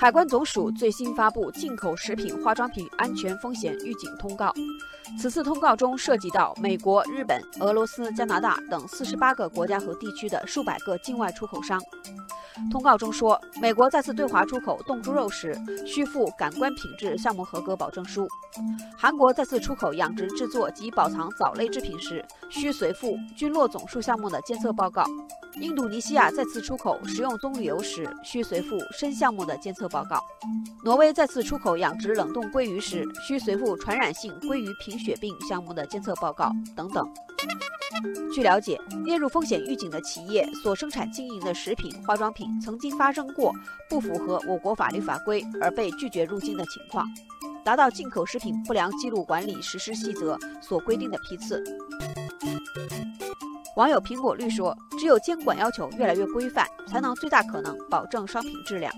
海关总署最新发布进口食品化妆品安全风险预警通告。此次通告中涉及到美国、日本、俄罗斯、加拿大等四十八个国家和地区的数百个境外出口商。通告中说，美国再次对华出口冻猪肉时需附感官品质项目合格保证书；韩国再次出口养殖制作及保藏藻类制品时需随附菌落总数项目的监测报告；印度尼西亚再次出口食用棕榈油时需随附砷项目的监测报告；挪威再次出口养殖冷冻鲑鱼时需随附传染性鲑鱼贫血病项目的监测报告等等。据了解，列入风险预警的企业所生产经营的食品、化妆品，曾经发生过不符合我国法律法规而被拒绝入境的情况，达到进口食品不良记录管理实施细则所规定的批次。网友苹果绿说：“只有监管要求越来越规范，才能最大可能保证商品质量。”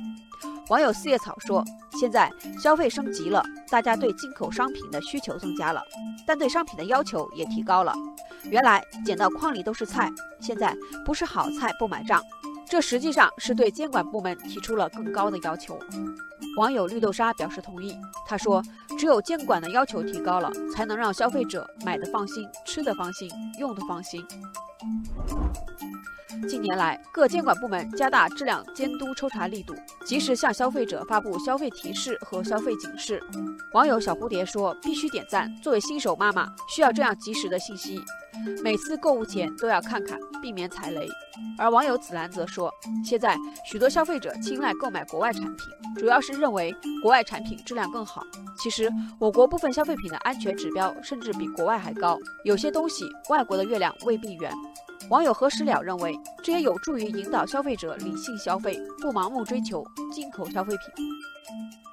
网友四叶草说：“现在消费升级了，大家对进口商品的需求增加了，但对商品的要求也提高了。原来捡到筐里都是菜，现在不是好菜不买账。这实际上是对监管部门提出了更高的要求。”网友绿豆沙表示同意，他说：“只有监管的要求提高了，才能让消费者买的放心，吃的放心，用的放心。”近年来，各监管部门加大质量监督抽查力度，及时向消费者发布消费提示和消费警示。网友小蝴蝶说：“必须点赞！作为新手妈妈，需要这样及时的信息，每次购物前都要看看，避免踩雷。”而网友紫兰则说：“现在许多消费者青睐购买国外产品，主要是认为国外产品质量更好。其实，我国部分消费品的安全指标甚至比国外还高，有些东西外国的月亮未必圆。”网友何时了认为，这也有助于引导消费者理性消费，不盲目追求进口消费品。